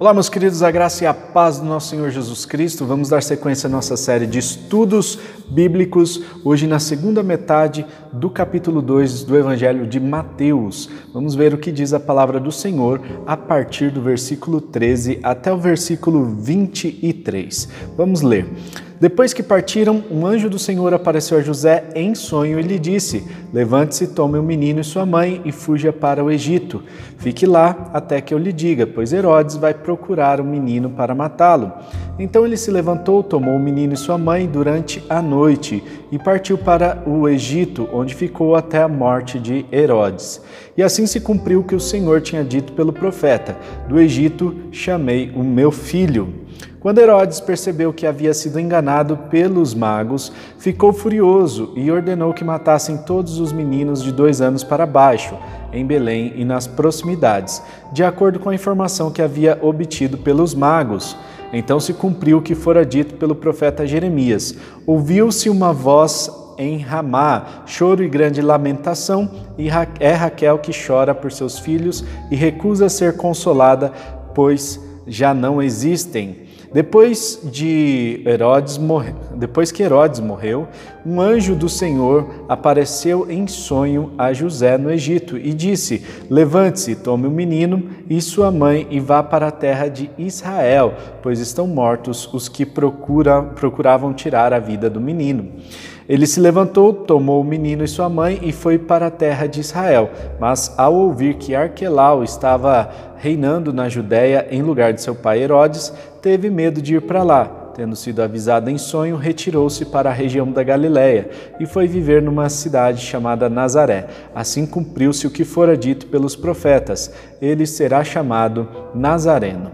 Olá, meus queridos, a graça e a paz do nosso Senhor Jesus Cristo. Vamos dar sequência à nossa série de estudos bíblicos, hoje na segunda metade do capítulo 2 do Evangelho de Mateus. Vamos ver o que diz a palavra do Senhor a partir do versículo 13 até o versículo 23. Vamos ler. Depois que partiram, um anjo do Senhor apareceu a José em sonho e lhe disse: Levante-se, tome o menino e sua mãe e fuja para o Egito. Fique lá até que eu lhe diga, pois Herodes vai procurar o menino para matá-lo. Então ele se levantou, tomou o menino e sua mãe durante a noite e partiu para o Egito, onde ficou até a morte de Herodes. E assim se cumpriu o que o Senhor tinha dito pelo profeta: Do Egito chamei o meu filho. Quando Herodes percebeu que havia sido enganado pelos magos, ficou furioso e ordenou que matassem todos os meninos de dois anos para baixo, em Belém e nas proximidades, de acordo com a informação que havia obtido pelos magos. Então se cumpriu o que fora dito pelo profeta Jeremias. Ouviu-se uma voz em Ramá, choro e grande lamentação, e é Raquel que chora por seus filhos e recusa ser consolada, pois já não existem. Depois de Herodes depois que Herodes morreu, um anjo do Senhor apareceu em sonho a José no Egito e disse: Levante-se, tome o menino e sua mãe e vá para a terra de Israel, pois estão mortos os que procura, procuravam tirar a vida do menino. Ele se levantou, tomou o menino e sua mãe e foi para a terra de Israel. Mas ao ouvir que Arquelau estava reinando na Judéia em lugar de seu pai Herodes, teve medo de ir para lá. Tendo sido avisado em sonho, retirou-se para a região da Galiléia e foi viver numa cidade chamada Nazaré. Assim cumpriu-se o que fora dito pelos profetas: ele será chamado Nazareno.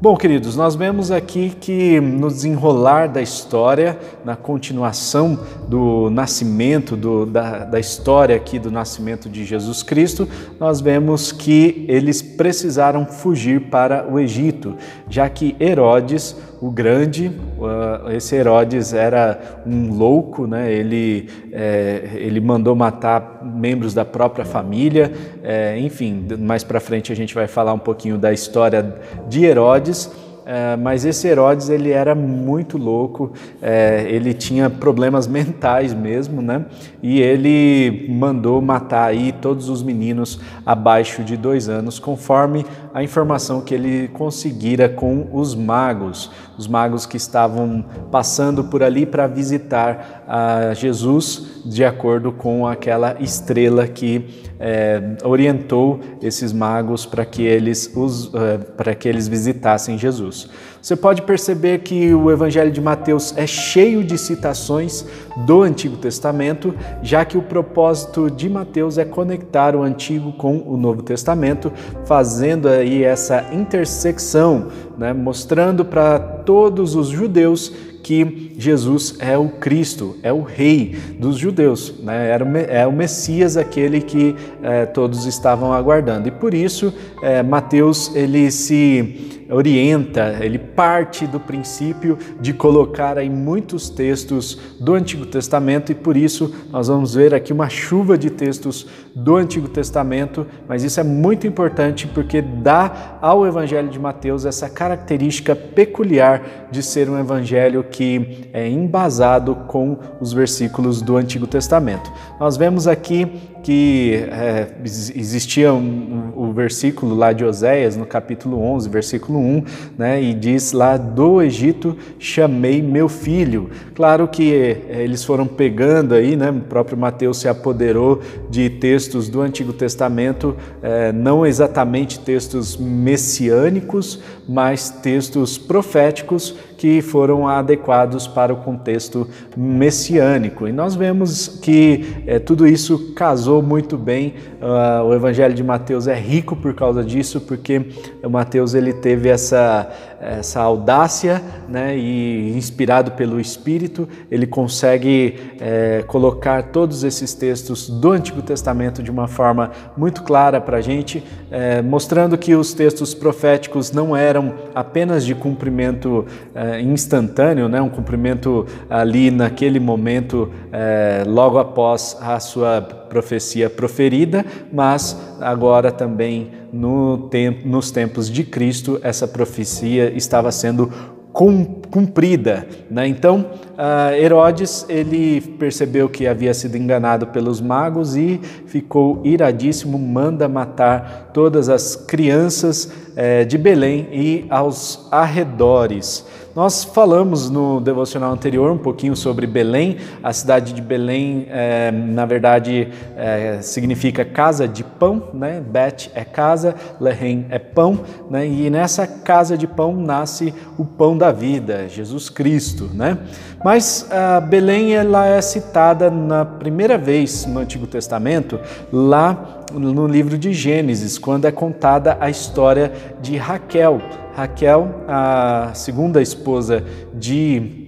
Bom, queridos, nós vemos aqui que no desenrolar da história, na continuação do nascimento, do, da, da história aqui do nascimento de Jesus Cristo, nós vemos que eles precisaram fugir para o Egito, já que Herodes, o Grande, esse Herodes era um louco, né? ele, é, ele mandou matar membros da própria família, é, enfim, mais para frente a gente vai falar um pouquinho da história de Herodes. É, mas esse Herodes ele era muito louco, é, ele tinha problemas mentais mesmo, né? E ele mandou matar aí todos os meninos abaixo de dois anos, conforme a informação que ele conseguira com os magos, os magos que estavam passando por ali para visitar a Jesus, de acordo com aquela estrela que é, orientou esses magos para que eles é, para que eles visitassem Jesus. Você pode perceber que o Evangelho de Mateus é cheio de citações do Antigo Testamento, já que o propósito de Mateus é conectar o Antigo com o Novo Testamento, fazendo aí essa intersecção, né, mostrando para todos os judeus que Jesus é o Cristo, é o Rei dos judeus, né? Era é o Messias, aquele que é, todos estavam aguardando. E por isso, é, Mateus ele se orienta, ele parte do princípio de colocar aí muitos textos do Antigo Testamento e por isso nós vamos ver aqui uma chuva de textos do Antigo Testamento, mas isso é muito importante porque dá ao Evangelho de Mateus essa característica peculiar de ser um evangelho que é embasado com os versículos do Antigo Testamento. Nós vemos aqui que é, existia um, o versículo lá de Oséias, no capítulo 11, versículo 1, né, e diz lá: Do Egito chamei meu filho. Claro que é, eles foram pegando aí, né, o próprio Mateus se apoderou de textos do Antigo Testamento, é, não exatamente textos messiânicos, mas textos proféticos que foram adequados para o contexto messiânico. E nós vemos que é, tudo isso casou muito bem. Uh, o Evangelho de Mateus é rico por causa disso, porque Mateus ele teve essa, essa audácia, né, e inspirado pelo Espírito, ele consegue é, colocar todos esses textos do Antigo Testamento de uma forma muito clara para a gente, é, mostrando que os textos proféticos não eram apenas de cumprimento é, instantâneo, né, um cumprimento ali naquele momento, é, logo após a sua profecia proferida, mas agora também no tempo, nos tempos de Cristo essa profecia estava sendo cumprida. Né? Então, Herodes ele percebeu que havia sido enganado pelos magos e ficou iradíssimo, manda matar todas as crianças eh, de Belém e aos arredores. Nós falamos no devocional anterior um pouquinho sobre Belém. A cidade de Belém, é, na verdade, é, significa casa de pão, né? Bet é casa, Lehem é pão, né? E nessa casa de pão nasce o pão da vida, Jesus Cristo, né? Mas a Belém ela é citada na primeira vez no Antigo Testamento, lá no livro de Gênesis, quando é contada a história de Raquel. Raquel, a segunda esposa de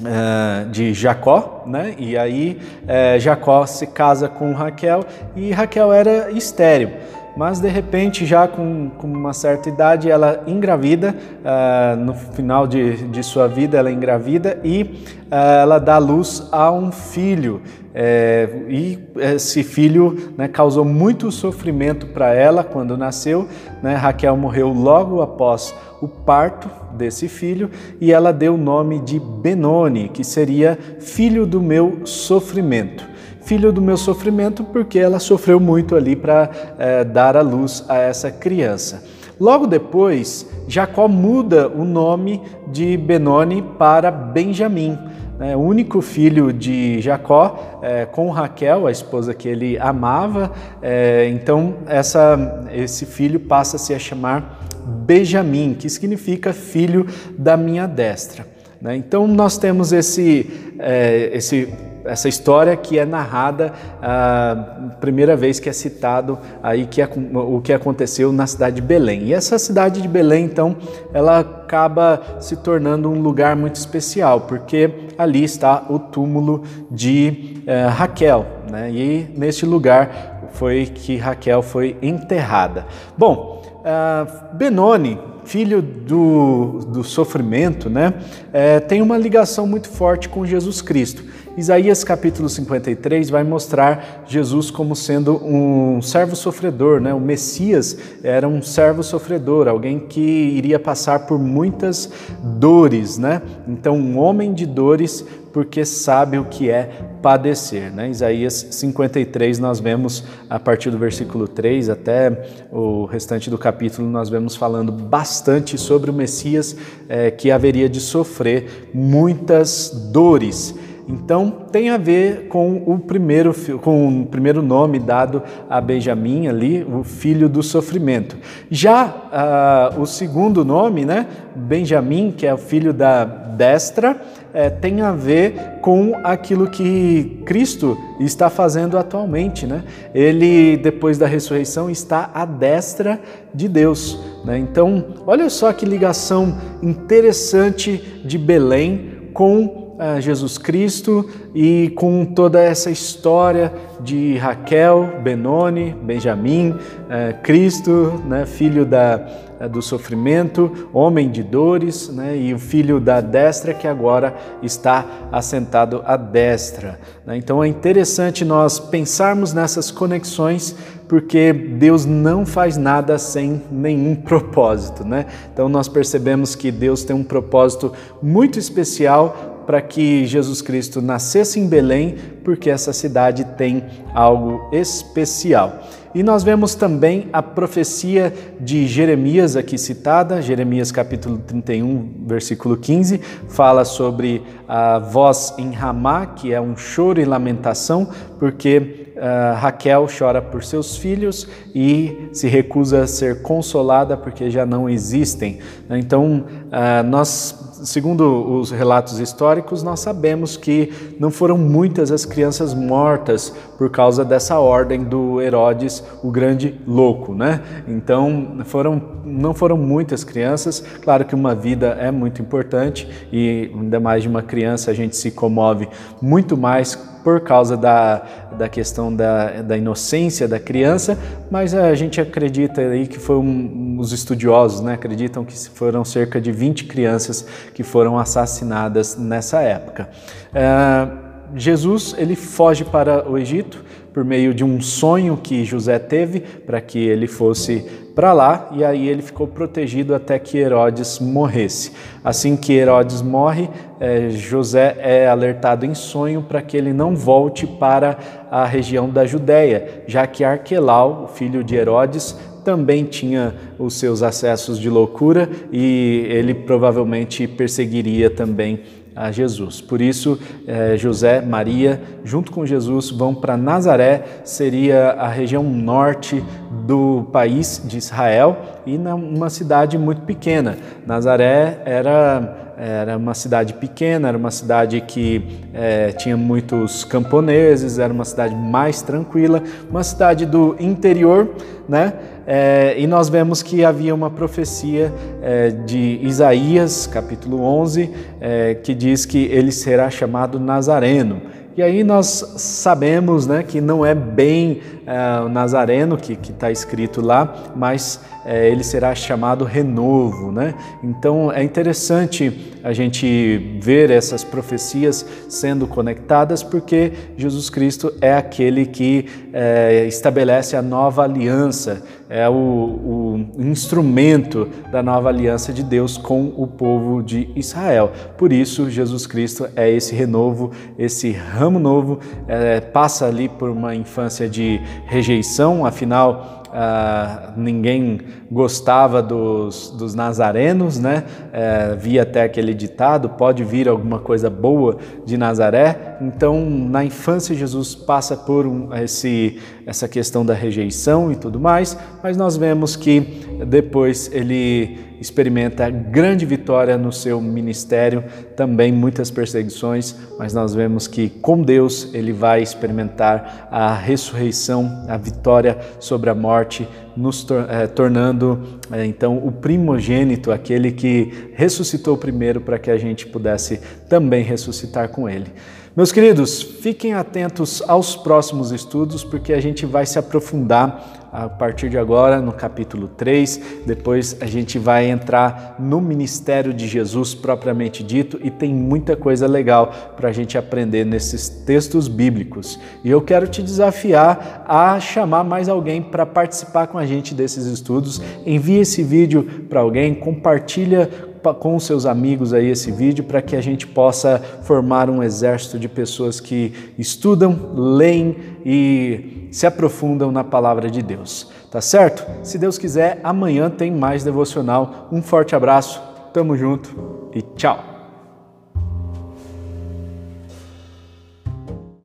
Uh, de Jacó, né? E aí uh, Jacó se casa com Raquel e Raquel era estéril mas de repente, já com, com uma certa idade, ela engravida, uh, no final de, de sua vida, ela engravida e uh, ela dá luz a um filho. É, e esse filho né, causou muito sofrimento para ela quando nasceu. Né? Raquel morreu logo após o parto desse filho e ela deu o nome de Benoni, que seria filho do meu sofrimento filho do meu sofrimento, porque ela sofreu muito ali para é, dar a luz a essa criança. Logo depois, Jacó muda o nome de Benoni para Benjamim. Né? O único filho de Jacó é, com Raquel, a esposa que ele amava, é, então essa, esse filho passa-se a chamar Benjamim, que significa filho da minha destra. Né? Então nós temos esse, é, esse essa história que é narrada a primeira vez que é citado aí que é, o que aconteceu na cidade de Belém. E essa cidade de Belém, então, ela acaba se tornando um lugar muito especial, porque ali está o túmulo de eh, Raquel, né? E neste lugar foi que Raquel foi enterrada. Bom, uh, Benoni filho do, do sofrimento, né, é, tem uma ligação muito forte com Jesus Cristo. Isaías capítulo 53 vai mostrar Jesus como sendo um servo sofredor, né? O Messias era um servo sofredor, alguém que iria passar por muitas dores, né? Então, um homem de dores porque sabe o que é padecer. Né? Isaías 53, nós vemos a partir do versículo 3 até o restante do capítulo, nós vemos falando bastante sobre o Messias é, que haveria de sofrer muitas dores. Então tem a ver com o primeiro com o primeiro nome dado a Benjamim ali, o filho do sofrimento. Já uh, o segundo nome, né, Benjamim, que é o filho da destra, é, tem a ver com aquilo que Cristo está fazendo atualmente, né? Ele depois da ressurreição está à destra de Deus. Né? Então, olha só que ligação interessante de Belém com Jesus Cristo e com toda essa história de Raquel, Benoni, Benjamim, eh, Cristo, né, filho da, eh, do sofrimento, homem de dores, né, e o filho da destra que agora está assentado à destra. Né. Então é interessante nós pensarmos nessas conexões porque Deus não faz nada sem nenhum propósito, né? Então nós percebemos que Deus tem um propósito muito especial para que Jesus Cristo nascesse em Belém, porque essa cidade tem algo especial. E nós vemos também a profecia de Jeremias aqui citada, Jeremias capítulo 31, versículo 15, fala sobre a voz em Ramá, que é um choro e lamentação, porque uh, Raquel chora por seus filhos e se recusa a ser consolada porque já não existem. Então, uh, nós segundo os relatos históricos, nós sabemos que não foram muitas as crianças mortas por causa dessa ordem do Herodes, o grande louco, né? Então, foram, não foram muitas crianças. Claro que uma vida é muito importante e ainda mais de uma criança a gente se comove muito mais por causa da, da questão da, da inocência da criança, mas a gente acredita aí que foi um, os estudiosos né, acreditam que foram cerca de 20 crianças que foram assassinadas nessa época. Uh, Jesus ele foge para o Egito por meio de um sonho que José teve para que ele fosse para lá e aí ele ficou protegido até que Herodes morresse. Assim que Herodes morre, é, José é alertado em sonho para que ele não volte para a região da Judéia, já que Arquelau, filho de Herodes, também tinha os seus acessos de loucura e ele provavelmente perseguiria também a Jesus. Por isso, eh, José, Maria, junto com Jesus, vão para Nazaré, seria a região norte do país de Israel e numa cidade muito pequena. Nazaré era era uma cidade pequena, era uma cidade que é, tinha muitos camponeses, era uma cidade mais tranquila, uma cidade do interior, né? É, e nós vemos que havia uma profecia é, de Isaías, capítulo 11, é, que diz que ele será chamado Nazareno. E aí nós sabemos né, que não é bem é, o Nazareno que está escrito lá, mas é, ele será chamado renovo. Né? Então é interessante a gente ver essas profecias sendo conectadas, porque Jesus Cristo é aquele que é, estabelece a nova aliança, é o, o, instrumento da nova aliança de Deus com o povo de Israel. Por isso, Jesus Cristo é esse renovo, esse ramo novo, é, passa ali por uma infância de rejeição, afinal, ah, ninguém gostava dos, dos nazarenos, né? É, via até aquele ditado: pode vir alguma coisa boa de Nazaré. Então, na infância, Jesus passa por um, esse, essa questão da rejeição e tudo mais, mas nós vemos que depois ele experimenta grande vitória no seu ministério, também muitas perseguições, mas nós vemos que com Deus ele vai experimentar a ressurreição, a vitória sobre a morte, nos eh, tornando eh, então o primogênito, aquele que ressuscitou primeiro para que a gente pudesse também ressuscitar com ele. Meus queridos, fiquem atentos aos próximos estudos, porque a gente vai se aprofundar a partir de agora no capítulo 3. Depois a gente vai entrar no ministério de Jesus propriamente dito e tem muita coisa legal para a gente aprender nesses textos bíblicos. E eu quero te desafiar a chamar mais alguém para participar com a gente desses estudos. Envie esse vídeo para alguém, compartilha com seus amigos aí esse vídeo para que a gente possa formar um exército de pessoas que estudam, leem e se aprofundam na palavra de Deus. Tá certo? Se Deus quiser, amanhã tem mais devocional. Um forte abraço, tamo junto e tchau!